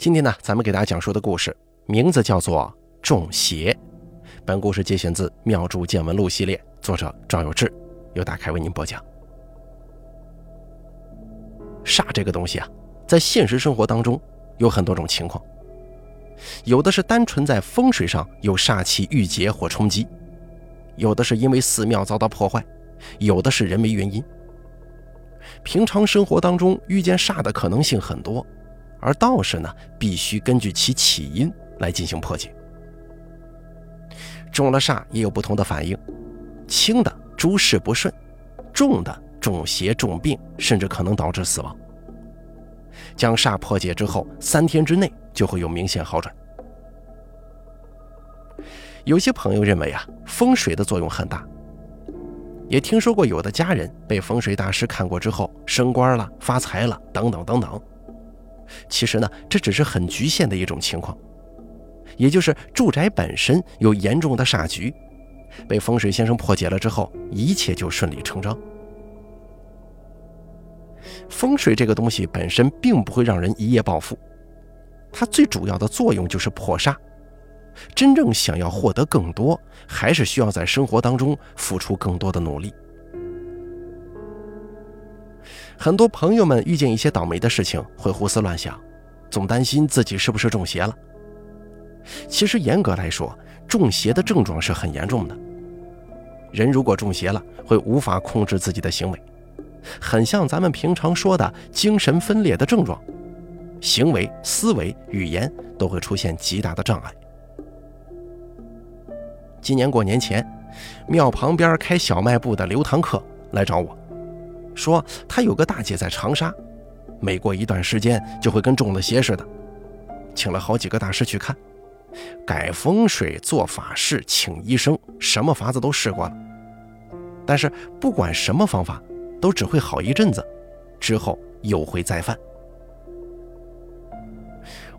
今天呢，咱们给大家讲述的故事名字叫做《中邪》。本故事节选自《妙著见闻录》系列，作者赵有志，由大开为您播讲。煞这个东西啊，在现实生活当中有很多种情况，有的是单纯在风水上有煞气郁结或冲击，有的是因为寺庙遭到破坏，有的是人为原因。平常生活当中遇见煞的可能性很多，而道士呢，必须根据其起因来进行破解。中了煞也有不同的反应，轻的诸事不顺，重的中邪重病，甚至可能导致死亡。将煞破解之后，三天之内就会有明显好转。有些朋友认为啊，风水的作用很大。也听说过有的家人被风水大师看过之后升官了、发财了等等等等。其实呢，这只是很局限的一种情况，也就是住宅本身有严重的煞局，被风水先生破解了之后，一切就顺理成章。风水这个东西本身并不会让人一夜暴富，它最主要的作用就是破煞。真正想要获得更多，还是需要在生活当中付出更多的努力。很多朋友们遇见一些倒霉的事情，会胡思乱想，总担心自己是不是中邪了。其实严格来说，中邪的症状是很严重的。人如果中邪了，会无法控制自己的行为，很像咱们平常说的精神分裂的症状，行为、思维、语言都会出现极大的障碍。今年过年前，庙旁边开小卖部的刘堂客来找我，说他有个大姐在长沙，每过一段时间就会跟中了邪似的，请了好几个大师去看，改风水、做法事、请医生，什么法子都试过了，但是不管什么方法，都只会好一阵子，之后又会再犯。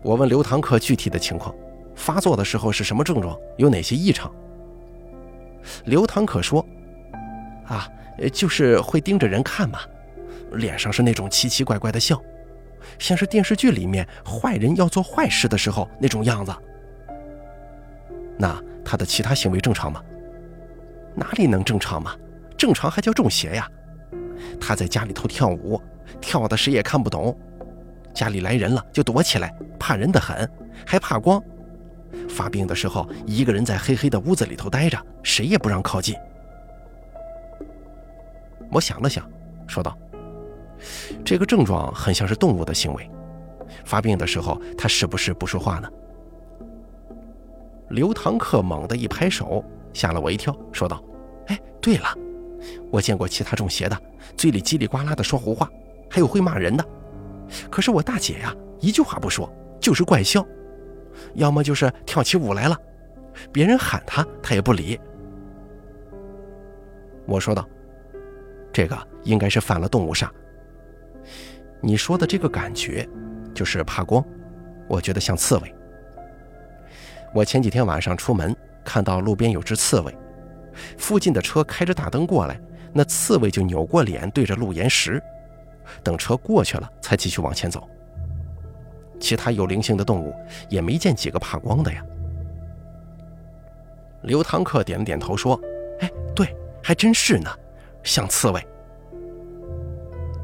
我问刘堂客具体的情况，发作的时候是什么症状，有哪些异常？刘堂可说：“啊，就是会盯着人看嘛，脸上是那种奇奇怪怪的笑，像是电视剧里面坏人要做坏事的时候那种样子。那他的其他行为正常吗？哪里能正常嘛？正常还叫中邪呀！他在家里头跳舞，跳的谁也看不懂，家里来人了就躲起来，怕人的很，还怕光。”发病的时候，一个人在黑黑的屋子里头待着，谁也不让靠近。我想了想，说道：“这个症状很像是动物的行为。发病的时候，它是不是不说话呢？”刘堂客猛地一拍手，吓了我一跳，说道：“哎，对了，我见过其他中邪的，嘴里叽里呱啦的说胡话，还有会骂人的。可是我大姐呀，一句话不说，就是怪笑。”要么就是跳起舞来了，别人喊她，她也不理。我说道：“这个应该是犯了动物煞。你说的这个感觉，就是怕光，我觉得像刺猬。我前几天晚上出门，看到路边有只刺猬，附近的车开着大灯过来，那刺猬就扭过脸对着路沿石，等车过去了，才继续往前走。”其他有灵性的动物也没见几个怕光的呀。刘堂客点了点头说：“哎，对，还真是呢，像刺猬。”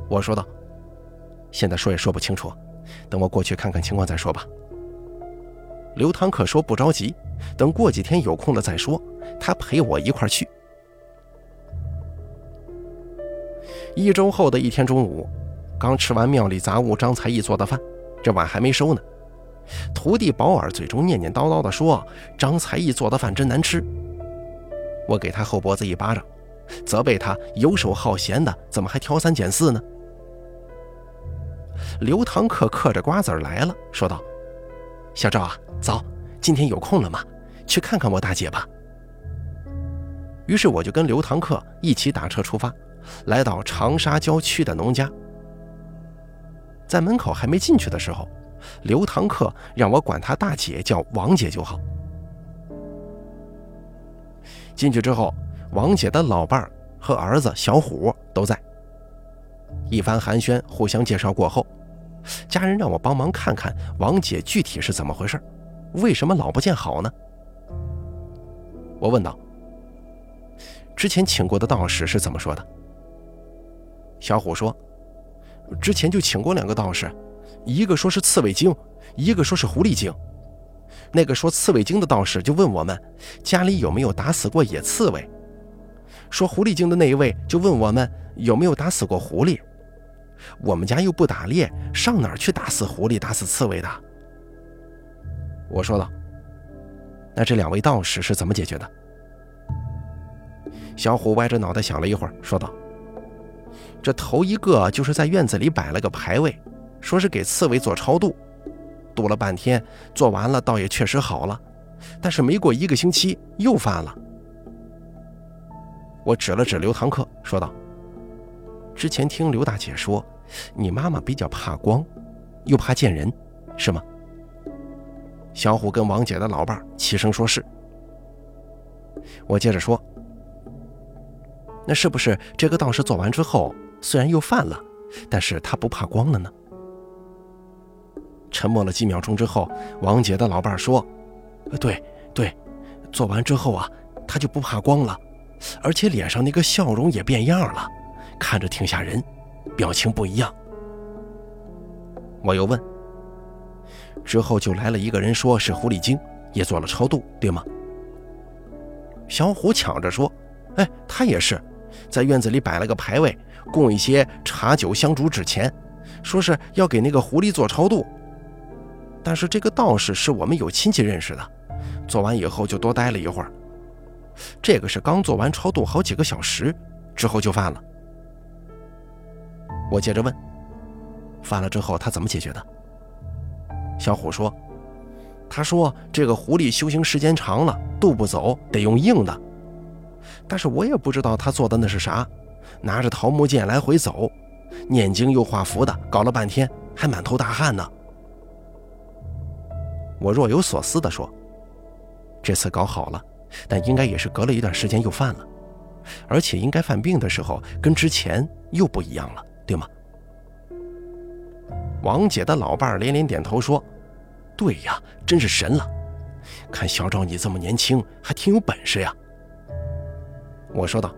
我说道：“现在说也说不清楚，等我过去看看情况再说吧。”刘唐可说：“不着急，等过几天有空了再说。”他陪我一块去。一周后的一天中午，刚吃完庙里杂物张才艺做的饭。这碗还没收呢，徒弟保尔嘴中念念叨叨地说：“张才艺做的饭真难吃。”我给他后脖子一巴掌，责备他游手好闲的，怎么还挑三拣四呢？刘堂客嗑着瓜子来了，说道：“小赵啊，走，今天有空了吗？去看看我大姐吧。”于是我就跟刘堂客一起打车出发，来到长沙郊区的农家。在门口还没进去的时候，刘堂客让我管他大姐叫王姐就好。进去之后，王姐的老伴儿和儿子小虎都在。一番寒暄，互相介绍过后，家人让我帮忙看看王姐具体是怎么回事，为什么老不见好呢？我问道。之前请过的道士是怎么说的？小虎说，之前就请过两个道士，一个说是刺猬精，一个说是狐狸精。那个说刺猬精的道士就问我们家里有没有打死过野刺猬，说狐狸精的那一位就问我们有没有打死过狐狸。我们家又不打猎，上哪儿去打死狐狸、打死刺猬的？我说道。那这两位道士是怎么解决的？小虎歪着脑袋想了一会儿，说道：“这头一个就是在院子里摆了个牌位，说是给刺猬做超度，度了半天，做完了倒也确实好了，但是没过一个星期又犯了。”我指了指刘堂客，说道。之前听刘大姐说，你妈妈比较怕光，又怕见人，是吗？小虎跟王姐的老伴齐声说是。我接着说，那是不是这个道士做完之后，虽然又犯了，但是他不怕光了呢？沉默了几秒钟之后，王姐的老伴说：“对对，做完之后啊，他就不怕光了，而且脸上那个笑容也变样了。”看着挺吓人，表情不一样。我又问，之后就来了一个人，说是狐狸精，也做了超度，对吗？小虎抢着说：“哎，他也是，在院子里摆了个牌位，供一些茶酒香烛纸钱，说是要给那个狐狸做超度。但是这个道士是我们有亲戚认识的，做完以后就多待了一会儿。这个是刚做完超度好几个小时，之后就犯了。”我接着问：“犯了之后他怎么解决的？”小虎说：“他说这个狐狸修行时间长了，渡不走，得用硬的。但是我也不知道他做的那是啥，拿着桃木剑来回走，念经又画符的，搞了半天还满头大汗呢。”我若有所思地说：“这次搞好了，但应该也是隔了一段时间又犯了，而且应该犯病的时候跟之前又不一样了。”对吗？王姐的老伴连连点头说：“对呀，真是神了！看小赵你这么年轻，还挺有本事呀。”我说道：“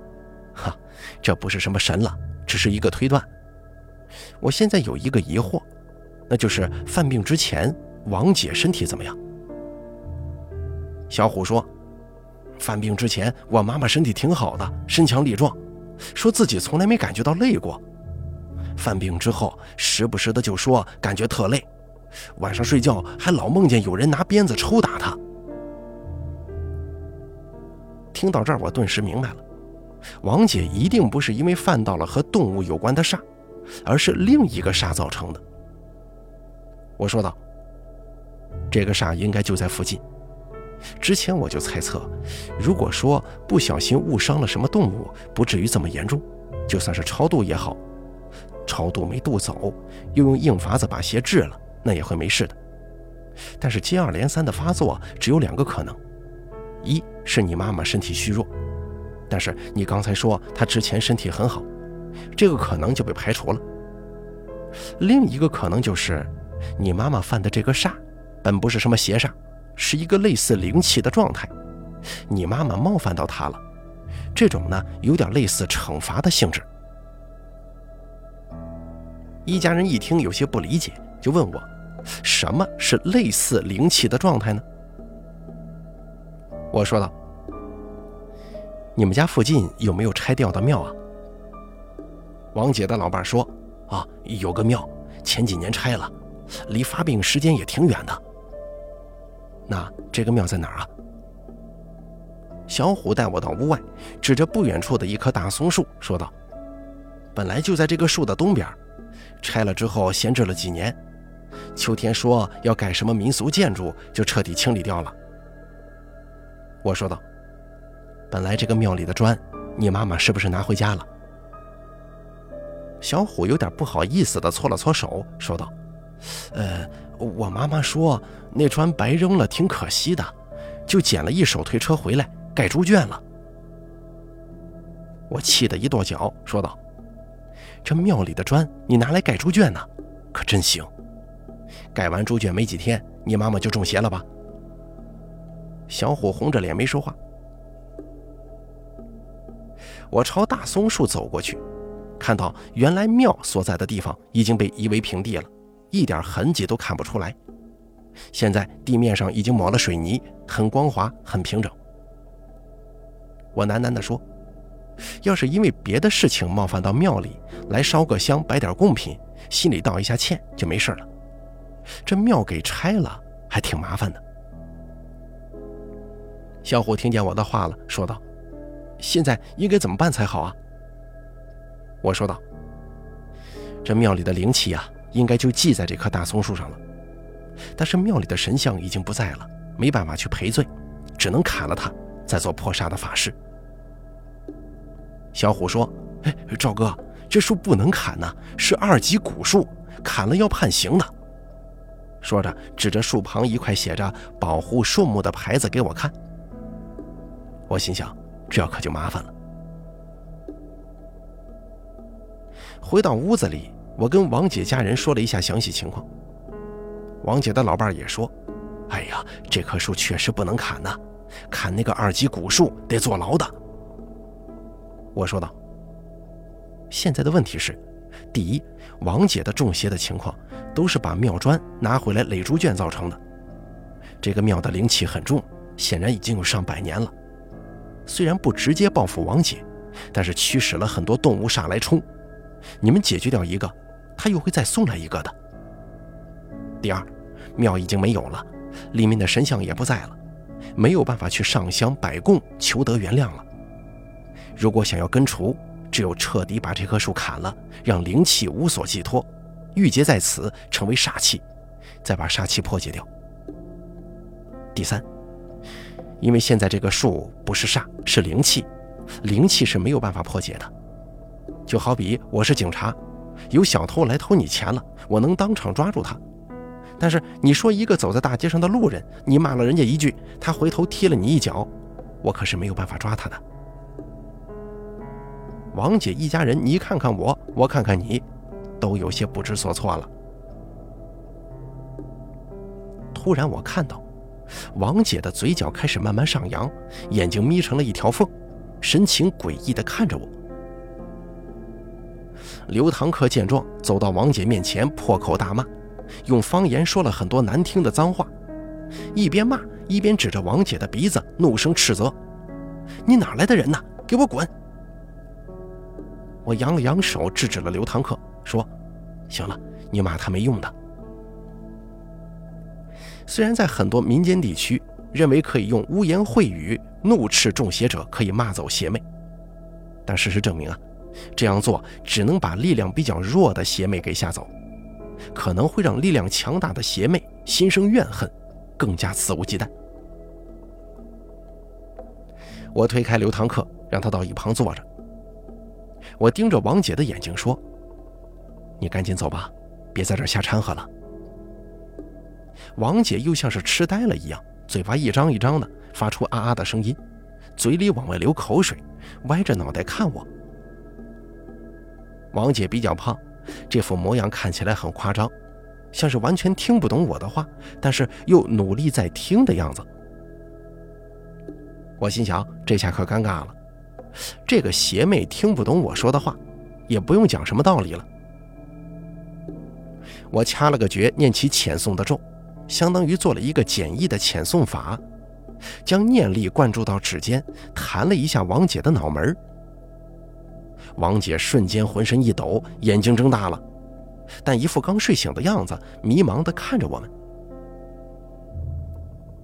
哈，这不是什么神了，只是一个推断。我现在有一个疑惑，那就是犯病之前，王姐身体怎么样？”小虎说：“犯病之前，我妈妈身体挺好的，身强力壮，说自己从来没感觉到累过。”犯病之后，时不时的就说感觉特累，晚上睡觉还老梦见有人拿鞭子抽打他。听到这儿，我顿时明白了，王姐一定不是因为犯到了和动物有关的煞，而是另一个煞造成的。我说道：“这个煞应该就在附近。之前我就猜测，如果说不小心误伤了什么动物，不至于这么严重，就算是超度也好。”超度没渡走，又用硬法子把邪治了，那也会没事的。但是接二连三的发作，只有两个可能：一是你妈妈身体虚弱，但是你刚才说她之前身体很好，这个可能就被排除了；另一个可能就是你妈妈犯的这个煞，本不是什么邪煞，是一个类似灵气的状态，你妈妈冒犯到他了，这种呢有点类似惩罚的性质。一家人一听有些不理解，就问我：“什么是类似灵气的状态呢？”我说道：“你们家附近有没有拆掉的庙啊？”王姐的老伴说：“啊，有个庙，前几年拆了，离发病时间也挺远的。那这个庙在哪儿啊？”小虎带我到屋外，指着不远处的一棵大松树说道：“本来就在这个树的东边。”拆了之后闲置了几年，秋天说要盖什么民俗建筑，就彻底清理掉了。我说道：“本来这个庙里的砖，你妈妈是不是拿回家了？”小虎有点不好意思的搓了搓手，说道：“呃，我妈妈说那砖白扔了挺可惜的，就捡了一手推车回来盖猪圈了。”我气得一跺脚，说道。这庙里的砖，你拿来盖猪圈呢，可真行。盖完猪圈没几天，你妈妈就中邪了吧？”小虎红着脸没说话。我朝大松树走过去，看到原来庙所在的地方已经被夷为平地了，一点痕迹都看不出来。现在地面上已经抹了水泥，很光滑，很平整。我喃喃地说：“要是因为别的事情冒犯到庙里，来烧个香，摆点贡品，心里道一下歉就没事了。这庙给拆了，还挺麻烦的。”小虎听见我的话了，说道：“现在应该怎么办才好啊？”我说道：“这庙里的灵气啊，应该就系在这棵大松树上了。但是庙里的神像已经不在了，没办法去赔罪，只能砍了它，再做破煞的法事。”小虎说：“哎，赵哥，这树不能砍呐，是二级古树，砍了要判刑的。”说着，指着树旁一块写着“保护树木”的牌子给我看。我心想，这可就麻烦了。回到屋子里，我跟王姐家人说了一下详细情况。王姐的老伴也说：“哎呀，这棵树确实不能砍呐，砍那个二级古树得坐牢的。”我说道：“现在的问题是，第一，王姐的中邪的情况都是把庙砖拿回来垒猪圈造成的。这个庙的灵气很重，显然已经有上百年了。”虽然不直接报复王姐，但是驱使了很多动物煞来冲。你们解决掉一个，他又会再送来一个的。第二，庙已经没有了，里面的神像也不在了，没有办法去上香摆供求得原谅了。如果想要根除，只有彻底把这棵树砍了，让灵气无所寄托，郁结在此，成为煞气，再把煞气破解掉。第三。因为现在这个树不是煞，是灵气，灵气是没有办法破解的。就好比我是警察，有小偷来偷你钱了，我能当场抓住他。但是你说一个走在大街上的路人，你骂了人家一句，他回头踢了你一脚，我可是没有办法抓他的。王姐一家人，你看看我，我看看你，都有些不知所措了。突然，我看到。王姐的嘴角开始慢慢上扬，眼睛眯成了一条缝，神情诡异地看着我。刘堂客见状，走到王姐面前，破口大骂，用方言说了很多难听的脏话，一边骂一边指着王姐的鼻子，怒声斥责：“你哪来的人呢？给我滚！”我扬了扬手，制止了刘堂客，说：“行了，你骂他没用的。”虽然在很多民间地区认为可以用污言秽语怒斥中邪者，可以骂走邪魅，但事实证明啊，这样做只能把力量比较弱的邪魅给吓走，可能会让力量强大的邪魅心生怨恨，更加肆无忌惮。我推开刘堂客，让他到一旁坐着。我盯着王姐的眼睛说：“你赶紧走吧，别在这瞎掺和了。”王姐又像是痴呆了一样，嘴巴一张一张的，发出啊啊的声音，嘴里往外流口水，歪着脑袋看我。王姐比较胖，这副模样看起来很夸张，像是完全听不懂我的话，但是又努力在听的样子。我心想，这下可尴尬了，这个邪魅听不懂我说的话，也不用讲什么道理了。我掐了个诀，念起遣送的咒。相当于做了一个简易的遣送法，将念力灌注到指尖，弹了一下王姐的脑门王姐瞬间浑身一抖，眼睛睁大了，但一副刚睡醒的样子，迷茫地看着我们。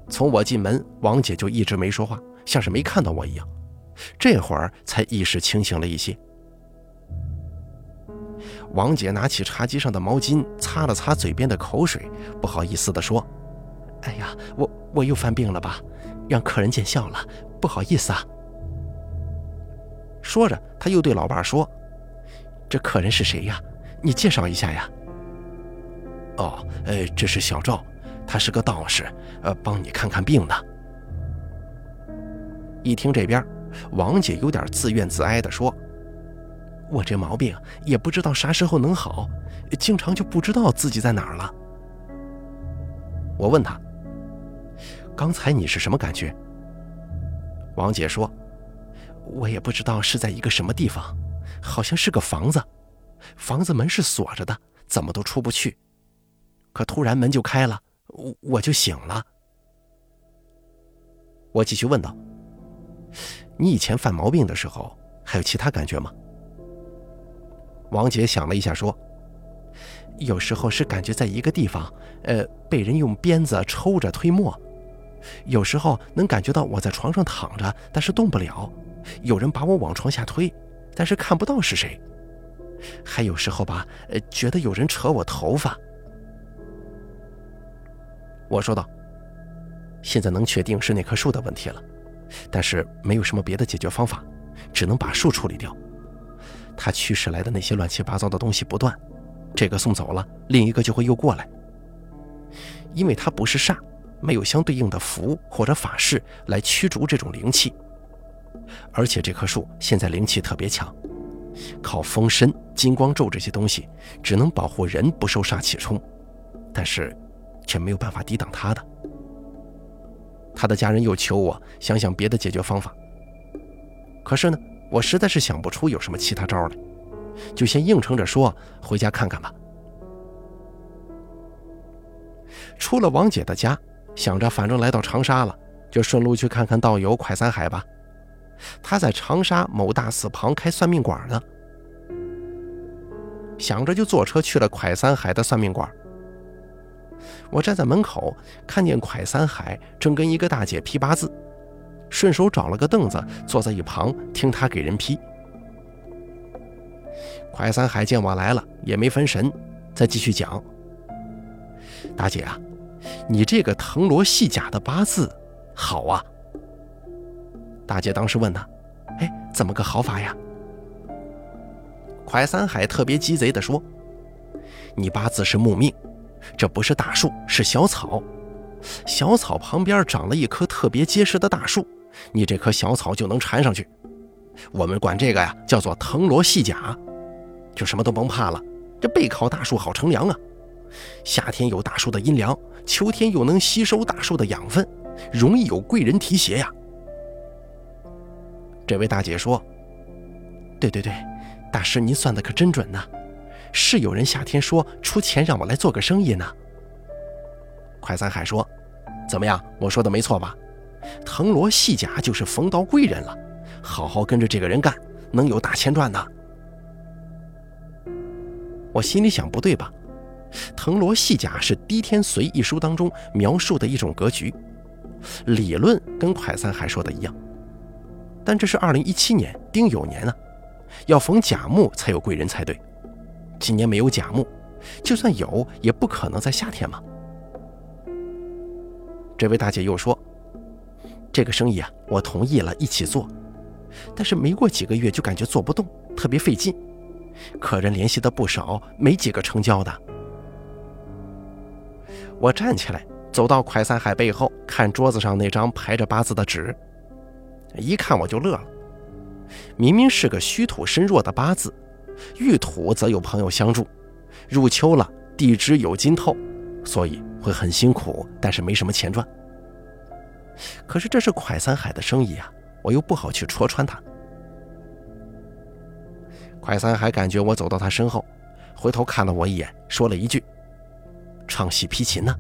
从我进门，王姐就一直没说话，像是没看到我一样，这会儿才意识清醒了一些。王姐拿起茶几上的毛巾，擦了擦嘴边的口水，不好意思地说：“哎呀，我我又犯病了吧，让客人见笑了，不好意思啊。”说着，他又对老伴说：“这客人是谁呀？你介绍一下呀。”“哦，呃，这是小赵，他是个道士，呃，帮你看看病的。”一听这边，王姐有点自怨自哀地说。我这毛病也不知道啥时候能好，经常就不知道自己在哪儿了。我问他：“刚才你是什么感觉？”王姐说：“我也不知道是在一个什么地方，好像是个房子，房子门是锁着的，怎么都出不去。可突然门就开了，我我就醒了。”我继续问道：“你以前犯毛病的时候，还有其他感觉吗？”王姐想了一下说：“有时候是感觉在一个地方，呃，被人用鞭子抽着推磨；有时候能感觉到我在床上躺着，但是动不了，有人把我往床下推，但是看不到是谁；还有时候吧，呃，觉得有人扯我头发。”我说道：“现在能确定是那棵树的问题了，但是没有什么别的解决方法，只能把树处理掉。”他驱使来的那些乱七八糟的东西不断，这个送走了，另一个就会又过来。因为它不是煞，没有相对应的符或者法事来驱逐这种灵气。而且这棵树现在灵气特别强，靠风身、金光咒这些东西，只能保护人不受煞气冲，但是却没有办法抵挡它的。他的家人又求我想想别的解决方法，可是呢？我实在是想不出有什么其他招来，就先应承着说回家看看吧。出了王姐的家，想着反正来到长沙了，就顺路去看看道友快三海吧。他在长沙某大寺旁开算命馆呢。想着就坐车去了蒯三海的算命馆。我站在门口，看见蒯三海正跟一个大姐批八字。顺手找了个凳子，坐在一旁听他给人批。快三海见我来了，也没分神，再继续讲。大姐啊，你这个藤萝细甲的八字好啊。大姐当时问他：“哎，怎么个好法呀？”快三海特别鸡贼地说：“你八字是木命，这不是大树，是小草，小草旁边长了一棵特别结实的大树。”你这棵小草就能缠上去，我们管这个呀叫做藤萝细甲，就什么都甭怕了。这背靠大树好乘凉啊，夏天有大树的阴凉，秋天又能吸收大树的养分，容易有贵人提携呀。这位大姐说：“对对对，大师您算的可真准呐，是有人夏天说出钱让我来做个生意呢。”快三海说：“怎么样，我说的没错吧？”藤萝细甲就是逢到贵人了，好好跟着这个人干，能有大钱赚的。我心里想，不对吧？藤萝细甲是《滴天髓》一书当中描述的一种格局，理论跟快三海说的一样。但这是二零一七年丁酉年啊，要逢甲木才有贵人才对。今年没有甲木，就算有，也不可能在夏天嘛。这位大姐又说。这个生意啊，我同意了，一起做。但是没过几个月就感觉做不动，特别费劲，客人联系的不少，没几个成交的。我站起来，走到快三海背后，看桌子上那张排着八字的纸，一看我就乐了。明明是个虚土身弱的八字，遇土则有朋友相助，入秋了地支有金透，所以会很辛苦，但是没什么钱赚。可是这是蒯三海的生意啊，我又不好去戳穿他。蒯三海感觉我走到他身后，回头看了我一眼，说了一句：“唱戏批琴呢。”，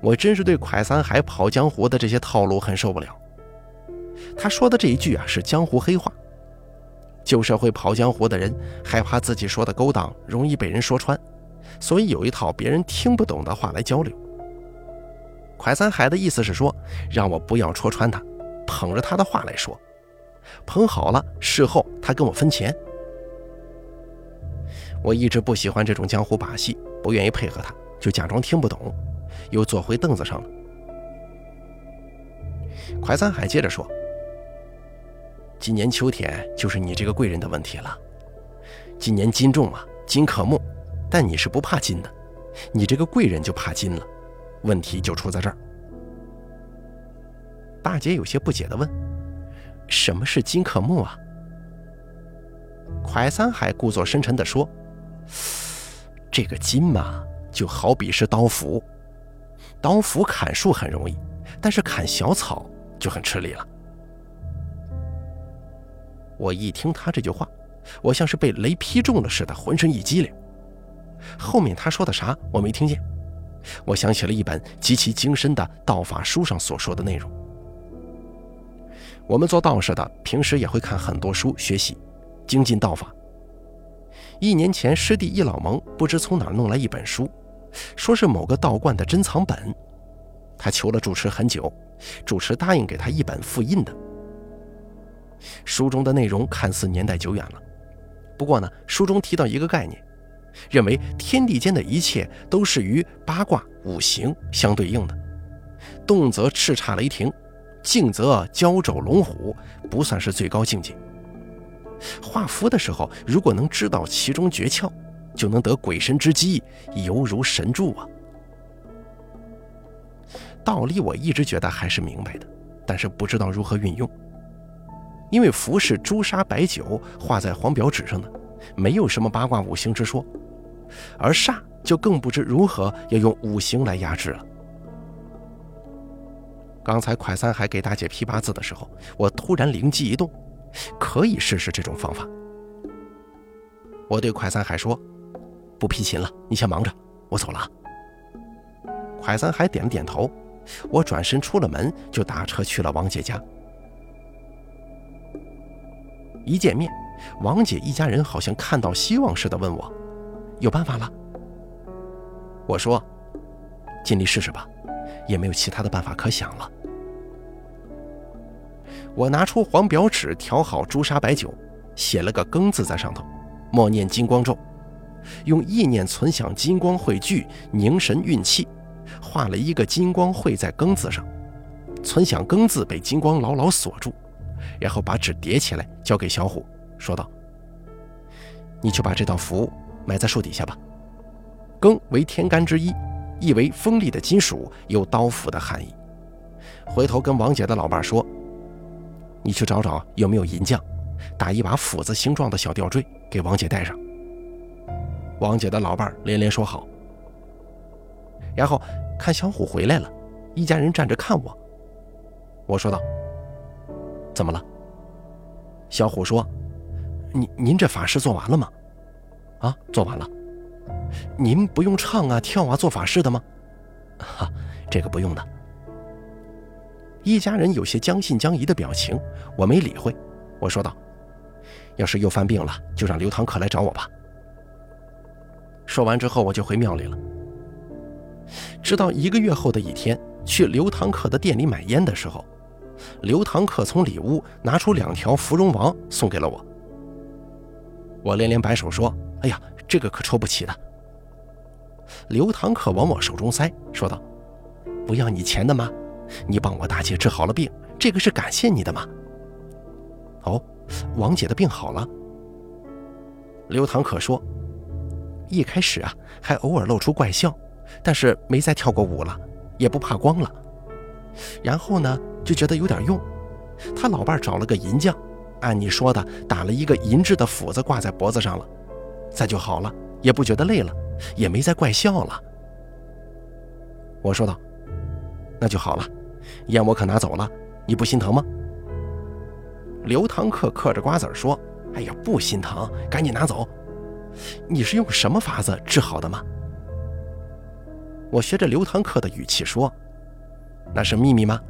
我真是对蒯三海跑江湖的这些套路很受不了。他说的这一句啊，是江湖黑话。旧社会跑江湖的人害怕自己说的勾当容易被人说穿，所以有一套别人听不懂的话来交流。蒯三海的意思是说，让我不要戳穿他，捧着他的话来说，捧好了，事后他跟我分钱。我一直不喜欢这种江湖把戏，不愿意配合他，就假装听不懂，又坐回凳子上了。蒯三海接着说：“今年秋天就是你这个贵人的问题了。今年金重啊，金克木，但你是不怕金的，你这个贵人就怕金了。”问题就出在这儿。大姐有些不解地问：“什么是金克木啊？”蒯三海故作深沉地说：“这个金嘛，就好比是刀斧，刀斧砍树很容易，但是砍小草就很吃力了。我一听他这句话，我像是被雷劈中了似的，浑身一激灵。后面他说的啥我没听见，我想起了一本极其精深的道法书上所说的内容。我们做道士的平时也会看很多书学习，精进道法。一年前，师弟易老蒙不知从哪弄来一本书，说是某个道观的珍藏本。他求了主持很久，主持答应给他一本复印的。书中的内容看似年代久远了，不过呢，书中提到一个概念，认为天地间的一切都是与八卦五行相对应的，动则叱咤雷霆，静则蛟肘龙虎，不算是最高境界。画符的时候，如果能知道其中诀窍，就能得鬼神之机，犹如神助啊！道理我一直觉得还是明白的，但是不知道如何运用。因为符是朱砂白酒画在黄表纸上的，没有什么八卦五行之说，而煞就更不知如何要用五行来压制了。刚才快三海给大姐批八字的时候，我突然灵机一动。可以试试这种方法。我对快三海说：“不批琴了，你先忙着，我走了。”蒯三海点了点头。我转身出了门，就打车去了王姐家。一见面，王姐一家人好像看到希望似的问我：“有办法了？”我说：“尽力试试吧，也没有其他的办法可想了。”我拿出黄表纸，调好朱砂白酒，写了个“庚”字在上头，默念金光咒，用意念存想金光汇聚，凝神运气，画了一个金光汇在“庚”字上，存想“庚”字被金光牢牢锁住，然后把纸叠起来交给小虎，说道：“你去把这道符埋在树底下吧。”“庚”为天干之一，意为锋利的金属，有刀斧的含义。回头跟王姐的老伴说。你去找找有没有银匠，打一把斧子形状的小吊坠给王姐戴上。王姐的老伴连连说好。然后看小虎回来了，一家人站着看我。我说道：“怎么了？”小虎说：“您您这法事做完了吗？”“啊，做完了。”“您不用唱啊跳啊做法事的吗？”“哈，这个不用的。”一家人有些将信将疑的表情，我没理会。我说道：“要是又犯病了，就让刘堂客来找我吧。”说完之后，我就回庙里了。直到一个月后的一天，去刘堂客的店里买烟的时候，刘堂客从里屋拿出两条芙蓉王送给了我。我连连摆手说：“哎呀，这个可抽不起的。”刘堂客往我手中塞，说道：“不要你钱的吗？”你帮我大姐治好了病，这个是感谢你的吗？哦，王姐的病好了。刘堂可说，一开始啊，还偶尔露出怪笑，但是没再跳过舞了，也不怕光了。然后呢，就觉得有点用，他老伴找了个银匠，按你说的打了一个银质的斧子挂在脖子上了，再就好了，也不觉得累了，也没再怪笑了。我说道。那就好了，烟我可拿走了，你不心疼吗？刘堂客嗑着瓜子说：“哎呀，不心疼，赶紧拿走。你是用什么法子治好的吗？”我学着刘堂客的语气说：“那是秘密吗？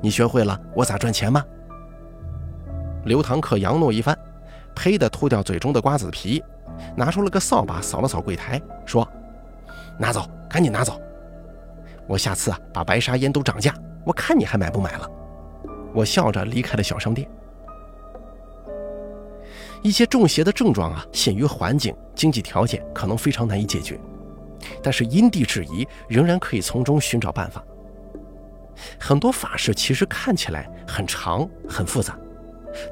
你学会了，我咋赚钱吗？”刘堂客扬诺一番，呸的吐掉嘴中的瓜子皮，拿出了个扫把扫了扫柜台，说：“拿走，赶紧拿走。”我下次啊，把白沙烟都涨价，我看你还买不买了。我笑着离开了小商店。一些中邪的症状啊，限于环境、经济条件，可能非常难以解决，但是因地制宜，仍然可以从中寻找办法。很多法事其实看起来很长、很复杂，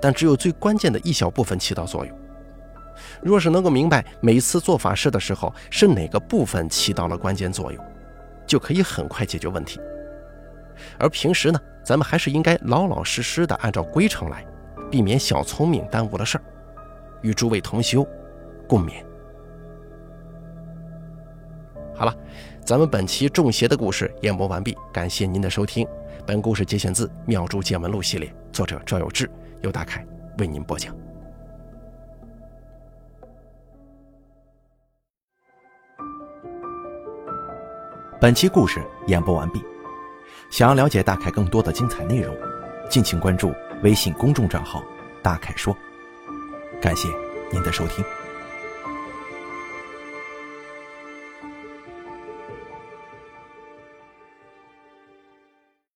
但只有最关键的一小部分起到作用。若是能够明白每次做法事的时候是哪个部分起到了关键作用。就可以很快解决问题，而平时呢，咱们还是应该老老实实的按照规程来，避免小聪明耽误了事儿。与诸位同修共勉。好了，咱们本期中邪的故事演播完毕，感谢您的收听。本故事节选自《妙珠见闻录》系列，作者赵有志，由大凯为您播讲。本期故事演播完毕。想要了解大凯更多的精彩内容，敬请关注微信公众账号“大凯说”。感谢您的收听。